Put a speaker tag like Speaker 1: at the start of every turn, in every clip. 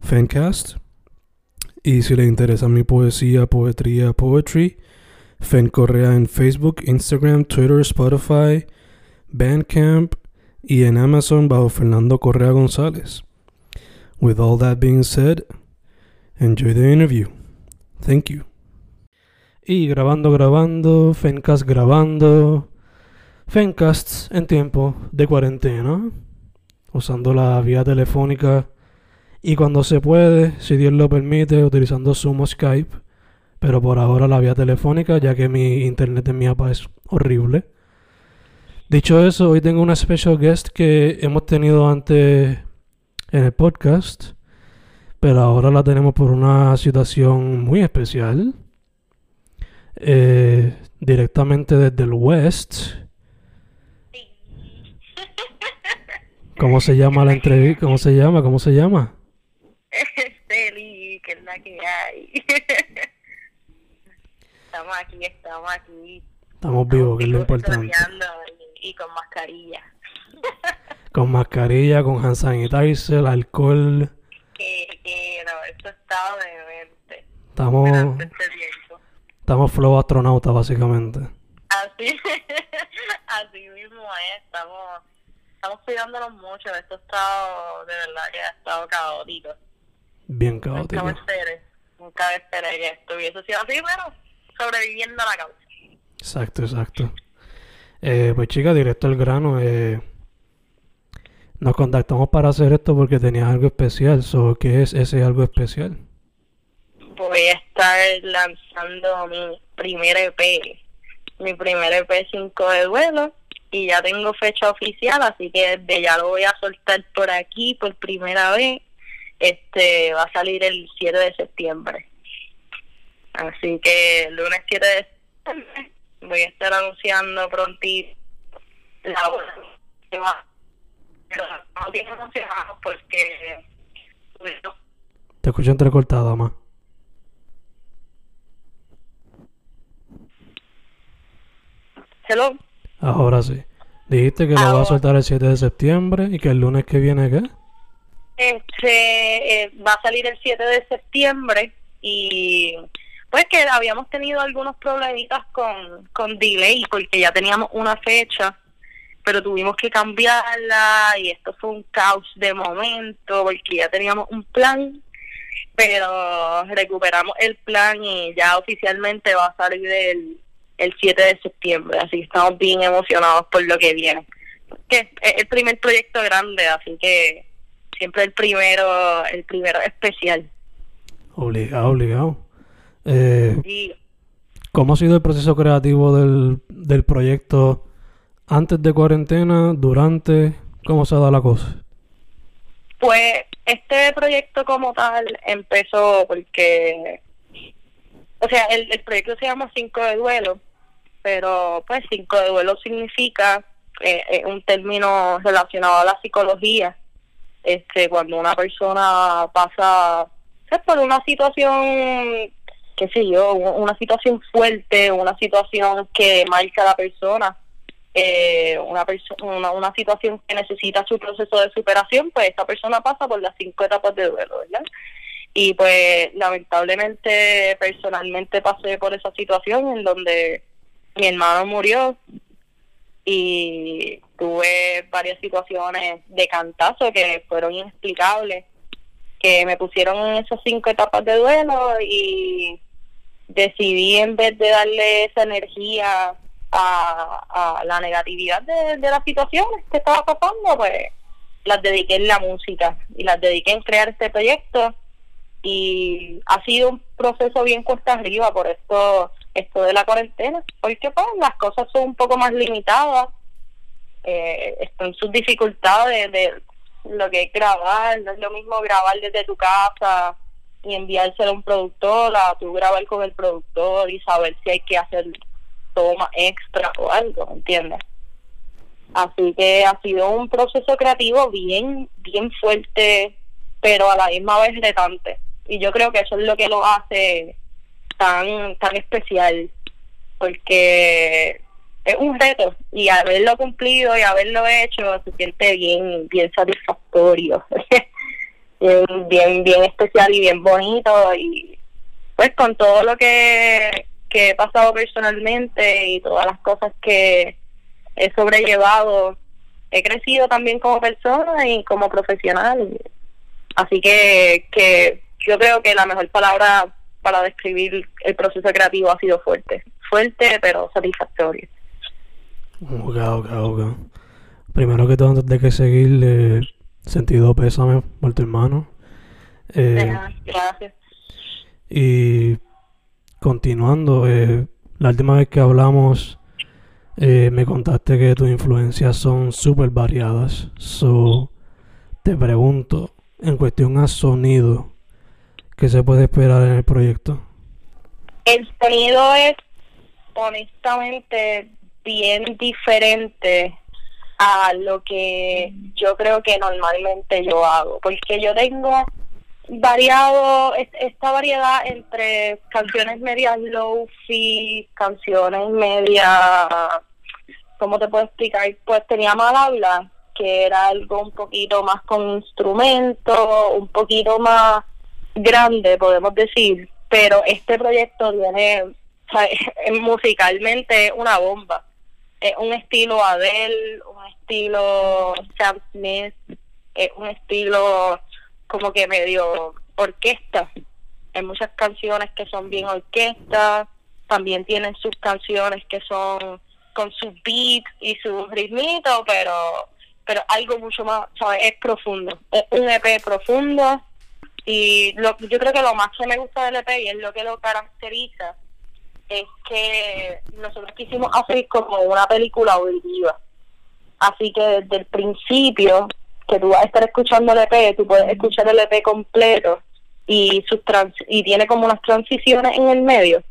Speaker 1: Fancast. Y si le interesa mi poesía, poetría, poetry, Fen Correa en Facebook, Instagram, Twitter, Spotify, Bandcamp y en Amazon bajo Fernando Correa González. With all that being said, enjoy the interview. Thank you. Y grabando, grabando, Fencast grabando. Fencasts en tiempo de cuarentena. Usando la vía telefónica. Y cuando se puede, si Dios lo permite, utilizando Zoom o Skype. Pero por ahora la vía telefónica, ya que mi internet en mi APA es horrible. Dicho eso, hoy tengo una special guest que hemos tenido antes en el podcast. Pero ahora la tenemos por una situación muy especial. Eh, directamente desde el West. ¿Cómo se llama la entrevista? ¿Cómo se llama? ¿Cómo se llama?
Speaker 2: Celi, que es la que hay. estamos aquí, estamos aquí.
Speaker 1: Estamos vivos, que es lo importante.
Speaker 2: Y, y con mascarilla.
Speaker 1: Con mascarilla, con hand sanitizer, alcohol.
Speaker 2: que, que no, esto estado de mente.
Speaker 1: Estamos, estamos flow astronauta, básicamente.
Speaker 2: Así, así mismo es, estamos, estamos cuidándonos mucho. Esto ha estado, de verdad que ha estado caótico.
Speaker 1: Bien
Speaker 2: Nunca
Speaker 1: caótico.
Speaker 2: me esperé, nunca me esperé que estuviese sido así, pero sobreviviendo a la causa.
Speaker 1: Exacto, exacto. Eh, pues chica, directo al grano. Eh, nos contactamos para hacer esto porque tenías algo especial. So, ¿Qué es ese algo especial?
Speaker 2: voy a estar lanzando mi primer EP, mi primer EP 5 de duelo y ya tengo fecha oficial, así que desde ya lo voy a soltar por aquí por primera vez. Este va a salir el 7 de septiembre. Así que el lunes 7 de septiembre voy a estar anunciando prontito la hora que va. No bien emocionado porque
Speaker 1: Te escucho entrecortada, más.
Speaker 2: hello.
Speaker 1: Ahora sí. Dijiste que lo vas a soltar el 7 de septiembre y que el lunes que viene, ¿qué?
Speaker 2: Este eh, va a salir el 7 de septiembre y pues que habíamos tenido algunos problemitas con, con delay porque ya teníamos una fecha, pero tuvimos que cambiarla y esto fue un caos de momento porque ya teníamos un plan, pero recuperamos el plan y ya oficialmente va a salir el, el 7 de septiembre, así que estamos bien emocionados por lo que viene. Que es el primer proyecto grande, así que siempre el primero, el primero especial.
Speaker 1: Obligado, obligado. Eh, ¿Cómo ha sido el proceso creativo del, del proyecto antes de cuarentena, durante? ¿Cómo se da la cosa?
Speaker 2: pues este proyecto como tal empezó porque, o sea, el, el proyecto se llama Cinco de Duelo, pero pues Cinco de Duelo significa eh, eh, un término relacionado a la psicología. Este, cuando una persona pasa por una situación, qué sé yo, una situación fuerte, una situación que marca a la persona, eh, una, perso- una situación que necesita su proceso de superación, pues esa persona pasa por las cinco etapas de duelo, ¿verdad? Y pues lamentablemente personalmente pasé por esa situación en donde mi hermano murió y tuve varias situaciones de cantazo que fueron inexplicables que me pusieron en esas cinco etapas de duelo y decidí en vez de darle esa energía a, la negatividad de, de las situaciones que estaba pasando, pues las dediqué en la música y las dediqué en crear este proyecto. Y ha sido un proceso bien cuesta arriba por esto esto de la cuarentena porque pues las cosas son un poco más limitadas eh, están sus dificultades de, lo que es grabar no es lo mismo grabar desde tu casa y enviárselo a un productor a tú grabar con el productor y saber si hay que hacer toma extra o algo ¿entiendes? Así que ha sido un proceso creativo bien, bien fuerte, pero a la misma vez retante. Y yo creo que eso es lo que lo hace tan, tan especial, porque es un reto y haberlo cumplido y haberlo hecho se siente bien, bien satisfactorio, bien, bien, especial y bien bonito y pues con todo lo que, que he pasado personalmente y todas las cosas que he sobrellevado, he crecido también como persona y como profesional. Así que, que yo creo que la mejor palabra para describir el proceso creativo ha sido fuerte. Fuerte, pero satisfactorio.
Speaker 1: Ok, ok, ok. Primero que todo, antes de que seguir, sentido pésame por tu hermano.
Speaker 2: Eh, Gracias.
Speaker 1: Y continuando, eh, la última vez que hablamos eh, me contaste que tus influencias son súper variadas. So, te pregunto, en cuestión a sonido, ¿qué se puede esperar en el proyecto?
Speaker 2: El sonido es honestamente bien diferente a lo que yo creo que normalmente yo hago, porque yo tengo variado esta variedad entre canciones medias low-fi, canciones medias ¿cómo te puedo explicar? Pues tenía mal habla, que era algo un poquito más con instrumento, un poquito más grande, podemos decir, pero este proyecto tiene, musicalmente una bomba. Es un estilo Adele, un estilo Sam Smith, es un estilo como que medio orquesta. Hay muchas canciones que son bien orquesta, también tienen sus canciones que son con su beat y su ritmito, pero pero algo mucho más, ¿sabes? Es profundo. Es un EP profundo y lo, yo creo que lo más que me gusta del EP y es lo que lo caracteriza es que nosotros quisimos hacer como una película auditiva. Así que desde el principio que tú vas a estar escuchando el EP, tú puedes escuchar el EP completo y sus trans y tiene como unas transiciones en el medio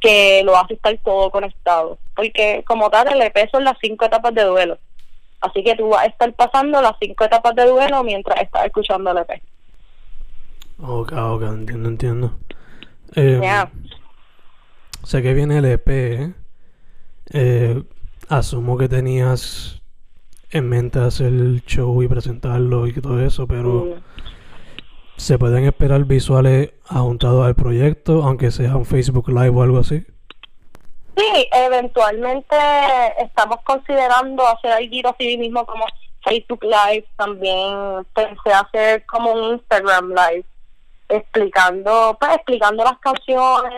Speaker 2: que lo hace estar todo conectado. Porque como tal, el EP son las cinco etapas de duelo. Así que tú vas a estar pasando las cinco etapas de duelo mientras estás escuchando el EP.
Speaker 1: Ok, ok, entiendo, entiendo. Eh, Sé que viene el EP. ¿eh? ¿eh? asumo que tenías en mente hacer el show y presentarlo y todo eso, pero... Mm. ¿Se pueden esperar visuales adjuntados al proyecto, aunque sea un Facebook Live o algo así?
Speaker 2: Sí, eventualmente estamos considerando hacer algo así mismo como Facebook Live. También pensé hacer como un Instagram Live explicando, pues explicando las canciones,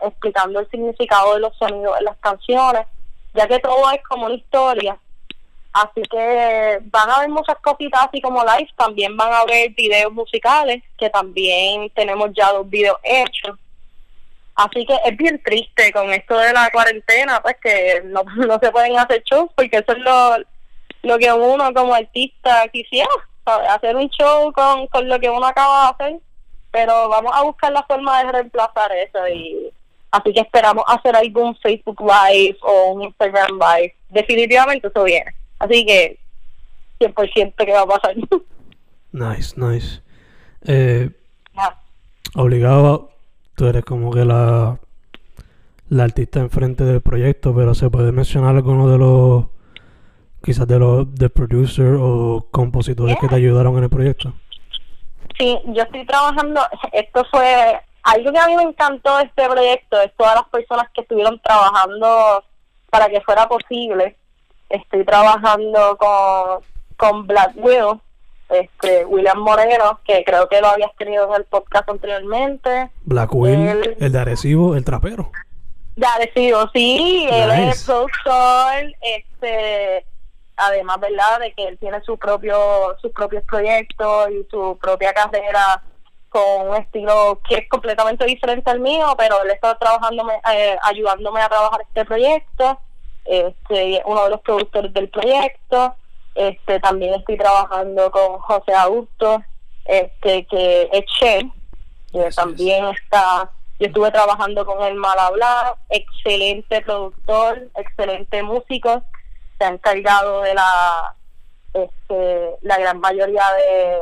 Speaker 2: explicando el significado de los sonidos de las canciones, ya que todo es como una historia Así que van a haber muchas cositas así como live, también van a haber videos musicales, que también tenemos ya dos videos hechos. Así que es bien triste con esto de la cuarentena, pues que no, no se pueden hacer shows, porque eso es lo, lo que uno como artista quisiera, hacer un show con, con lo que uno acaba de hacer. Pero vamos a buscar la forma de reemplazar eso y así que esperamos hacer algún Facebook Live o un Instagram Live. Definitivamente eso viene. Así que 100% que va a pasar.
Speaker 1: Nice, nice. Eh, Obligado, tú eres como que la, la artista enfrente del proyecto, pero se puede mencionar alguno de los, quizás de los de producer o compositores que te ayudaron en el proyecto.
Speaker 2: Sí, yo estoy trabajando, esto fue algo que a mí me encantó de este proyecto, es todas las personas que estuvieron trabajando para que fuera posible estoy trabajando con, con Black Will, este William Moreno, que creo que lo habías tenido en el podcast anteriormente.
Speaker 1: Black Will, el de Arecibo, el trapero.
Speaker 2: De Arecibo, sí, él es productor, este además verdad de que él tiene su propio sus propios proyectos y su propia carrera con un estilo que es completamente diferente al mío pero él está trabajando eh, ayudándome a trabajar este proyecto. Este uno de los productores del proyecto. Este también estoy trabajando con José Augusto este que es chef que también está yo estuve trabajando con él mal hablar excelente productor excelente músico se ha encargado de la este, la gran mayoría de,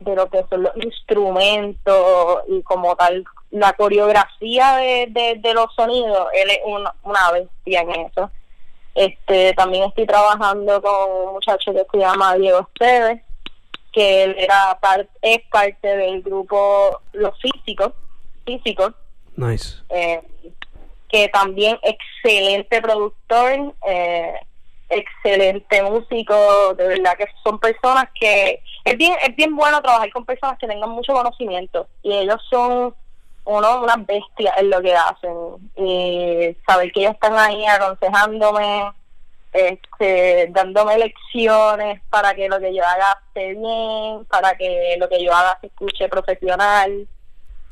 Speaker 2: de lo que son los instrumentos y como tal la coreografía de, de, los sonidos él es una, una bestia en eso. Este también estoy trabajando con un muchacho que se llama Diego Esteves que él era es parte del grupo Los Físicos Físicos
Speaker 1: nice.
Speaker 2: eh, que también excelente productor eh, excelente músico, de verdad que son personas que es bien es bien bueno trabajar con personas que tengan mucho conocimiento y ellos son uno unas bestias en lo que hacen y saber que ellos están ahí aconsejándome este dándome lecciones para que lo que yo haga esté bien para que lo que yo haga se escuche profesional.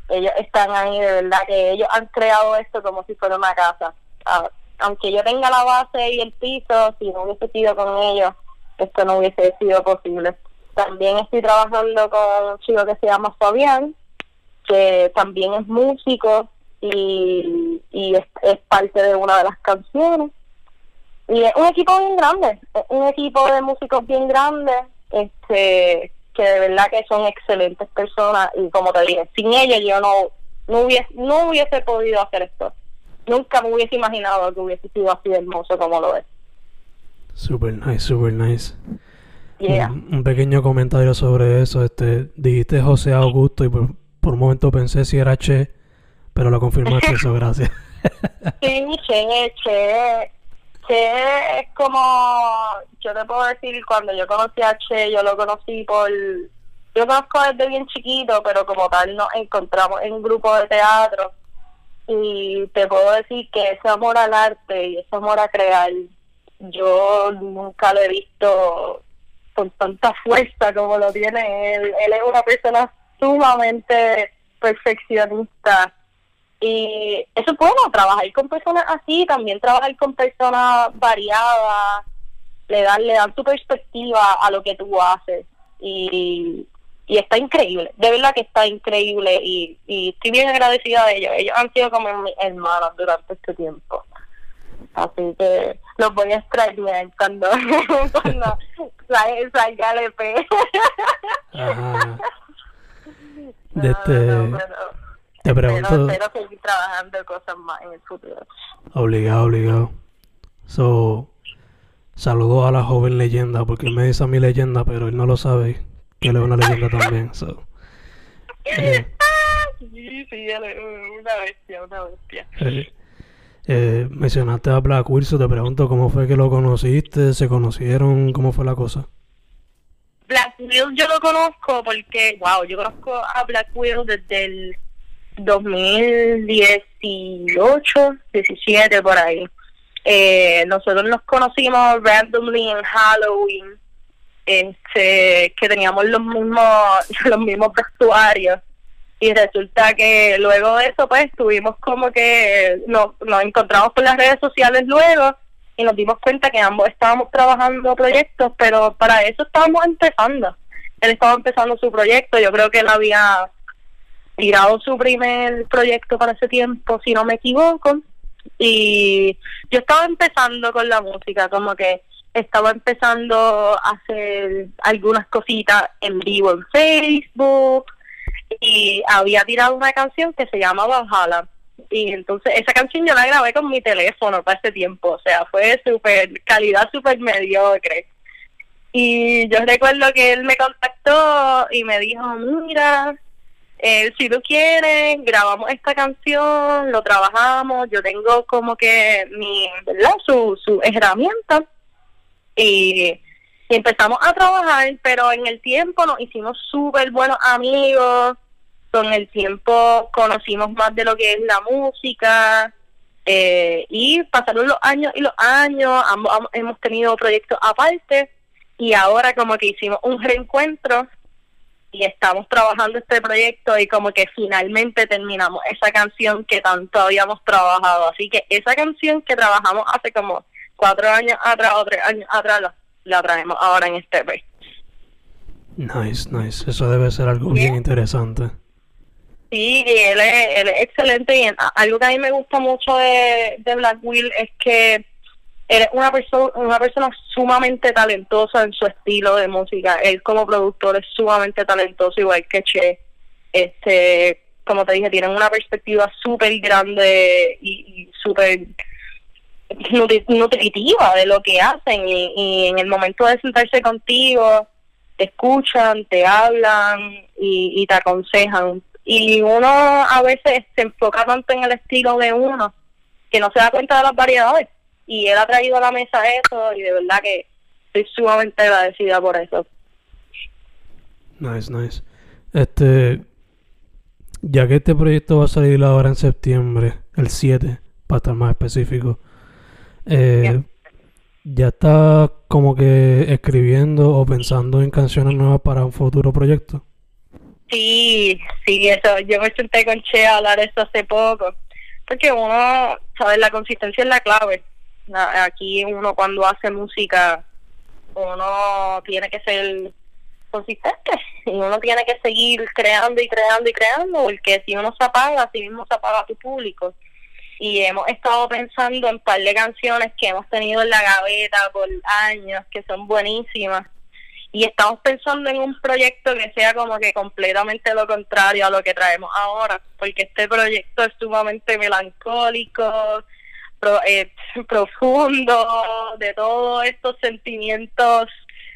Speaker 2: Ellos están ahí de verdad que ellos han creado esto como si fuera una casa. Ah, aunque yo tenga la base y el piso, si no hubiese sido con ellos, esto no hubiese sido posible. También estoy trabajando con un chico que se llama Fabián, que también es músico y, es, parte de una de las canciones. Y es un equipo bien grande, un equipo de músicos bien grande, este que de verdad que son excelentes personas y como te dije, sin ellos yo no no hubiese no hubiese podido hacer esto nunca me hubiese imaginado que hubiese sido así hermoso como lo es.
Speaker 1: Super nice, super nice. Un, pequeño comentario sobre eso. Este, dijiste José Augusto y por, por un momento pensé si era Che, pero lo confirmaste eso, gracias.
Speaker 2: sí, Che, Che. Che es como, yo te puedo decir, cuando yo conocí a Che, yo lo conocí por, yo conozco desde bien chiquito, pero como tal nos encontramos en un grupo de teatro y te puedo decir que ese amor al arte y ese amor a crear, yo nunca lo he visto con tanta fuerza como lo tiene él. Él es una persona sumamente perfeccionista y eso es bueno, trabajar con personas así, también trabajar con personas variadas, le dan, le dan tu perspectiva a lo que tú haces y y está increíble, de verdad que está increíble y, y estoy bien agradecida de ellos. Ellos han sido como mis hermanos durante este tiempo. Así que los voy a extrañar cuando, cuando salga el EP.
Speaker 1: Ajá. De este, te pregunto.
Speaker 2: Espero, seguir trabajando cosas más en el futuro.
Speaker 1: Obligado, obligado. So, saludo a la joven leyenda, porque él me dice a mi leyenda, pero él no lo sabe él es una leyenda también. So.
Speaker 2: Eh, sí, sí, una bestia, una bestia.
Speaker 1: Eh, eh, mencionaste a Black Wilson, te pregunto cómo fue que lo conociste, se conocieron, cómo fue la cosa.
Speaker 2: Black Will yo lo conozco porque, wow, yo conozco a Black Will desde el 2018, 17 por ahí. Eh, nosotros nos conocimos randomly en Halloween este, que teníamos los mismos, los mismos vestuarios. Y resulta que luego de eso pues tuvimos como que nos, nos encontramos por las redes sociales luego y nos dimos cuenta que ambos estábamos trabajando proyectos pero para eso estábamos empezando. Él estaba empezando su proyecto. Yo creo que él había tirado su primer proyecto para ese tiempo si no me equivoco. Y yo estaba empezando con la música como que estaba empezando a hacer algunas cositas en vivo en Facebook y había tirado una canción que se llama Valhalla. Y entonces esa canción yo la grabé con mi teléfono para ese tiempo, o sea, fue súper, calidad súper mediocre. Y yo recuerdo que él me contactó y me dijo, mira, eh, si tú quieres, grabamos esta canción, lo trabajamos, yo tengo como que mi, ¿verdad? Su, su herramienta y, empezamos a trabajar, pero en el tiempo nos hicimos súper buenos amigos, con el tiempo conocimos más de lo que es la música, eh, y pasaron los años y los años, ambos hemos tenido proyectos aparte, y ahora como que hicimos un reencuentro y estamos trabajando este proyecto y como que finalmente terminamos esa canción que tanto habíamos trabajado. Así que esa canción que trabajamos hace como cuatro años atrás o tres años atrás la, traemos ahora en este EP.
Speaker 1: Nice, nice. Eso debe ser algo bien interesante.
Speaker 2: Sí, él es, él es excelente y algo que a mí me gusta mucho de, de Black Will es que él es una persona una persona sumamente talentosa en su estilo de música él como productor es sumamente talentoso igual que Che este como te dije tienen una perspectiva súper grande y, y súper nutritiva de lo que hacen y, en el momento de sentarse contigo te escuchan te hablan y, y te aconsejan y uno a veces se enfoca tanto en el estilo de uno que no se da cuenta de las variedades y él ha traído a la mesa eso y de verdad que estoy sumamente agradecida por eso.
Speaker 1: Nice, nice. Este, ya que este proyecto va a salir ahora en septiembre, el 7, para estar más específico, eh, ¿ya está como que escribiendo o pensando en canciones nuevas para un futuro proyecto?
Speaker 2: Sí, sí, eso. Yo me senté con Che a hablar eso hace poco. Porque uno, ¿sabes? La consistencia es la clave. Aquí uno cuando hace música, uno tiene que ser consistente y uno tiene que seguir creando y creando y creando porque si uno se apaga, así mismo se apaga tu público. Y hemos estado pensando en un par de canciones que hemos tenido en la gaveta por años, que son buenísimas. Y estamos pensando en un proyecto que sea como que completamente lo contrario a lo que traemos ahora, porque este proyecto es sumamente melancólico, eh, profundo, de todos estos sentimientos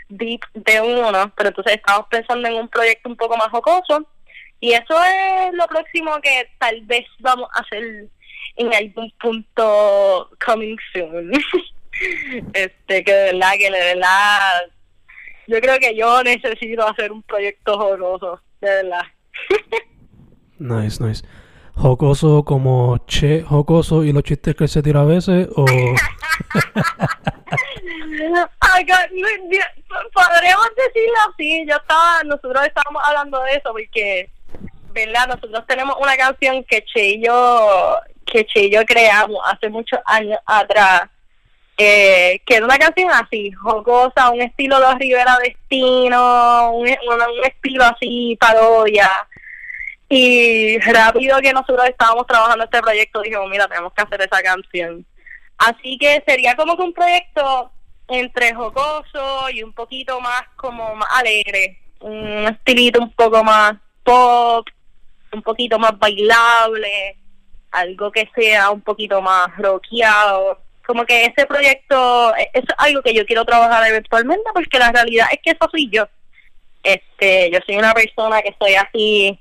Speaker 2: deep de uno, pero entonces estamos pensando en un proyecto un poco más jocoso y eso es lo próximo que tal vez vamos a hacer en algún punto coming soon. este, que de verdad, que de verdad, yo creo que yo necesito hacer un proyecto jocoso, de verdad.
Speaker 1: nice, nice jocoso como Che jocoso y los chistes que se tira a veces o
Speaker 2: podríamos decirlo así yo estaba nosotros estábamos hablando de eso porque verdad nosotros tenemos una canción que Che y yo que Che y yo creamos hace muchos años atrás eh, que era una canción así jocosa un estilo de Rivera Destino un, un estilo así parodia y rápido que nosotros estábamos trabajando este proyecto, dijimos, mira, tenemos que hacer esa canción. Así que sería como que un proyecto entre jocoso y un poquito más como más alegre, un estilito un poco más pop, un poquito más bailable, algo que sea un poquito más rockeado. Como que ese proyecto e-, es algo que yo quiero trabajar eventualmente porque la realidad es que eso soy yo. Este, yo soy una persona que soy así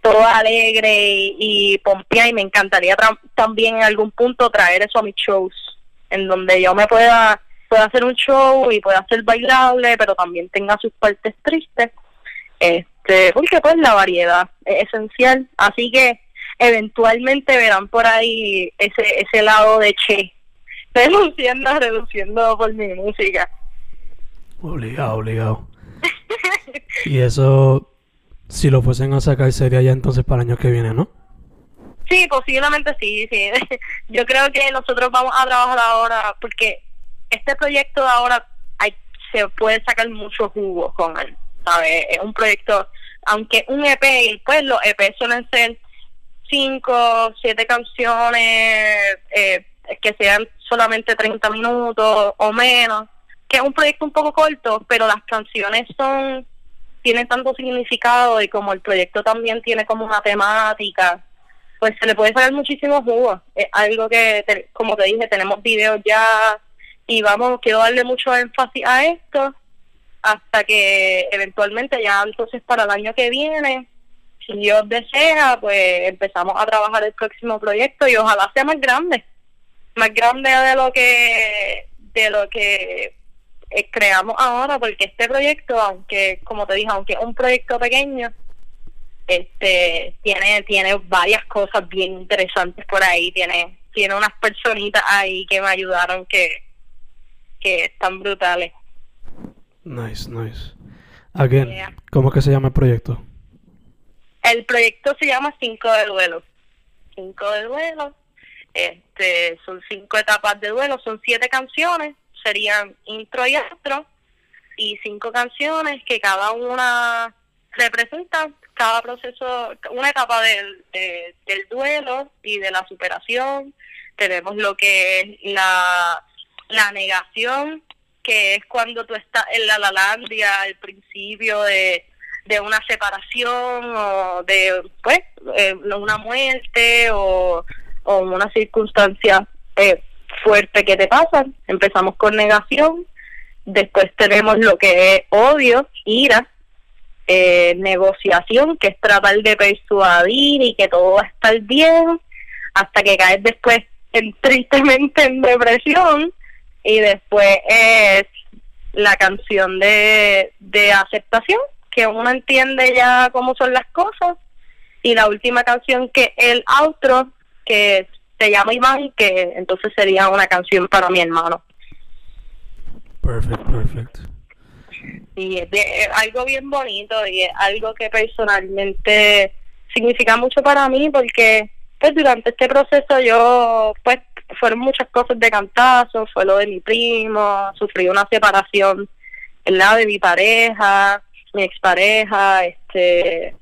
Speaker 2: todo alegre y, y y me encantaría también en algún punto traer eso a mis shows, en donde yo me pueda, pueda hacer un show y pueda ser bailable, pero también tenga sus partes tristes, este porque pues la variedad es esencial, así que eventualmente verán por ahí ese, ese lado de Che, reduciendo, reduciendo por mi música.
Speaker 1: Obligado, obligado. y eso si lo fuesen a sacar sería ya entonces para el año que viene, ¿no?
Speaker 2: Sí, posiblemente sí, sí. Yo creo que nosotros vamos a trabajar ahora porque este proyecto de ahora hay, se puede sacar mucho jugo con él, ¿sabes? Es un proyecto, aunque un EP, pues los EP suelen ser cinco, siete canciones eh, que sean solamente 30 minutos o menos, que es un proyecto un poco corto, pero las canciones son tiene tanto significado y como el proyecto también tiene como una temática, pues se le puede sacar muchísimo jugo. Es algo que, como te dije, tenemos videos ya y vamos, quiero darle mucho énfasis a esto hasta que eventualmente ya entonces para el año que viene, si Dios desea, pues empezamos a trabajar el próximo proyecto y ojalá sea más grande, más grande de lo que de lo que eh, creamos ahora porque este proyecto, aunque como te dije, aunque es un proyecto pequeño, este tiene tiene varias cosas bien interesantes por ahí, tiene tiene unas personitas ahí que me ayudaron que que están brutales.
Speaker 1: Nice, nice. Again, ¿cómo es que se llama el proyecto?
Speaker 2: El proyecto se llama Cinco de Duelo. Cinco de Duelo. Este, son cinco etapas de duelo, son siete canciones, serían intro y outro, y cinco canciones que cada una representa cada proceso, una etapa del, del duelo y de la superación. Tenemos lo que es la, la negación, que es cuando tú estás en la lalandia, al principio de, de una separación o de pues eh, una muerte o, o una circunstancia eh, fuerte que te pasa. Empezamos con negación, después tenemos lo que es odio, ira, eh, negociación, que es tratar de persuadir y que todo va a estar bien, hasta que caes después en, tristemente en depresión y después es la canción de, de aceptación, que uno entiende ya cómo son las cosas, y la última canción que el outro, que se llama Iván, que entonces sería una canción para mi hermano.
Speaker 1: Perfecto, perfecto.
Speaker 2: Y es, algo bien bonito y es algo que personalmente significa mucho para mí porque pues durante este proceso yo pues fueron muchas cosas de cantazo, fue lo de mi primo, sufrí una separación. De mi pareja, mi expareja, este,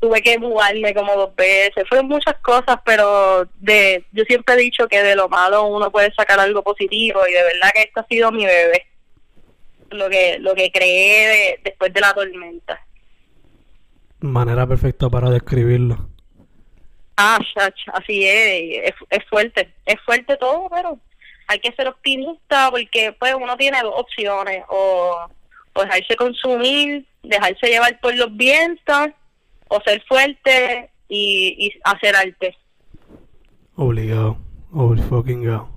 Speaker 2: tuve que mudarme como dos veces, fueron muchas cosas, pero de, yo siempre he dicho que de lo malo uno puede sacar algo positivo y de verdad que esto ha sido mi bebé, lo que, lo que creé después de la tormenta.
Speaker 1: Manera perfecta para describirlo.
Speaker 2: Ah, así es, es, fuerte, es fuerte todo, pero hay que ser optimista porque pues uno tiene dos opciones, o, dejarse consumir, dejarse llevar por los vientos, o ser fuerte y, hacer arte.
Speaker 1: Obligado, obligado.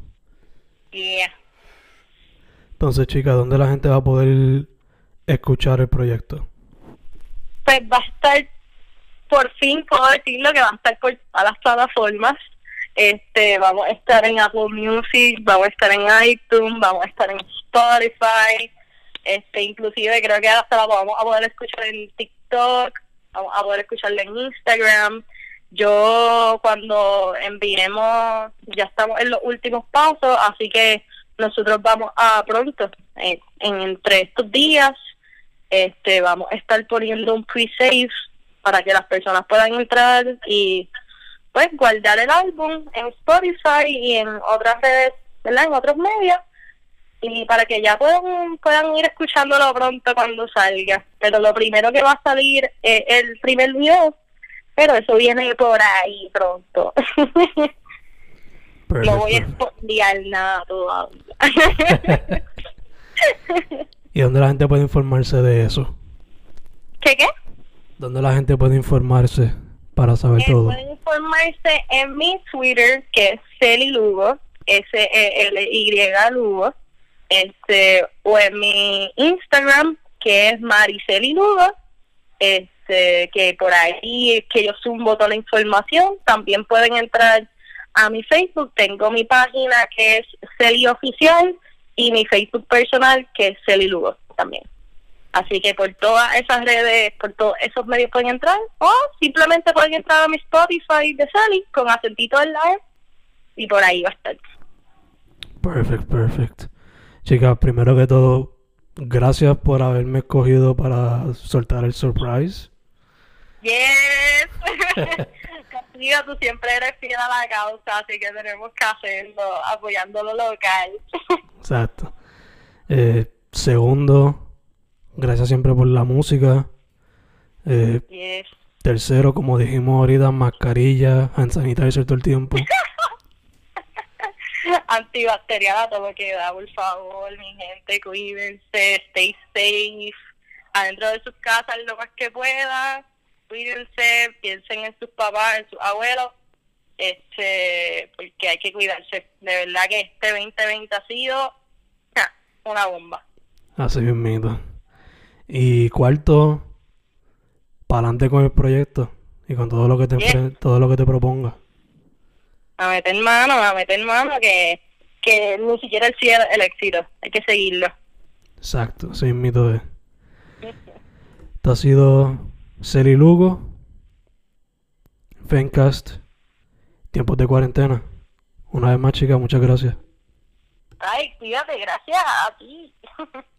Speaker 2: Yeah.
Speaker 1: Entonces, chica, ¿dónde la gente va a poder escuchar el proyecto?
Speaker 2: Pues va a estar por fin puedo decirlo que va a estar por todas las plataformas. Este, vamos a estar en Apple Music, vamos a estar en iTunes, vamos a estar en Spotify, este, inclusive creo que hasta la vamos a poder escuchar en TikTok, vamos a poder escucharla en Instagram. Yo cuando enviemos, ya estamos en los últimos pasos, así que nosotros vamos a pronto, en, en entre estos días, este, vamos a estar poniendo un pre-save para que las personas puedan entrar y pues guardar el álbum en Spotify y en otras redes, ¿verdad? En otros medios y para que ya puedan puedan ir escuchándolo pronto cuando salga. Pero lo primero que va a salir es el primer video, pero eso viene por ahí pronto. no voy a explicar nada todavía.
Speaker 1: ¿Y dónde la gente puede informarse de eso?
Speaker 2: ¿Qué qué?
Speaker 1: ¿Dónde la gente puede informarse para saber eh, todo?
Speaker 2: Pueden informarse en mi Twitter, que es Celi Lugo, S-E-L-Y Lugo, este, o en mi Instagram, que es Mariceli Lugo, este, que por ahí es que yo subo toda la información. También pueden entrar a mi Facebook, tengo mi página que es Celi Oficial y mi Facebook personal que es Celi Lugo también. Así que por todas esas redes, por todos esos medios pueden entrar o simplemente pueden entrar a mi Spotify de Sally con acentito en la E y por ahí va a estar.
Speaker 1: Perfect, perfect. Chicas, primero que todo, gracias por haberme escogido para soltar el surprise.
Speaker 2: Yes. Castillo, tú siempre eres fiel a la causa, así que tenemos que hacerlo, apoyando lo local.
Speaker 1: Exacto. Eh, segundo, Gracias siempre por la música. Eh, tercero, como dijimos ahorita, mascarilla, hand sanitizer todo el tiempo.
Speaker 2: Antibacterial todo lo que da, por favor, mi gente, cuídense, stay safe, adentro de sus casas lo más que puedan, cuídense, piensen en sus papás, en sus abuelos, este, porque hay que cuidarse. De verdad que este 2020 ha sido una bomba.
Speaker 1: Así mismito. Y cuarto, para adelante con el proyecto y con todo lo que te
Speaker 2: Bien.
Speaker 1: todo lo que te proponga.
Speaker 2: A meter mano, a meter mano, que, que ni siquiera el cielo el éxito. Hay que seguirlo.
Speaker 1: Exacto, así mismito es. Esto ha sido Celi Lugo, Fencast, tiempos de cuarentena. Una vez más, chicas, muchas gracias.
Speaker 2: Ay, cuídate, gracias a ti.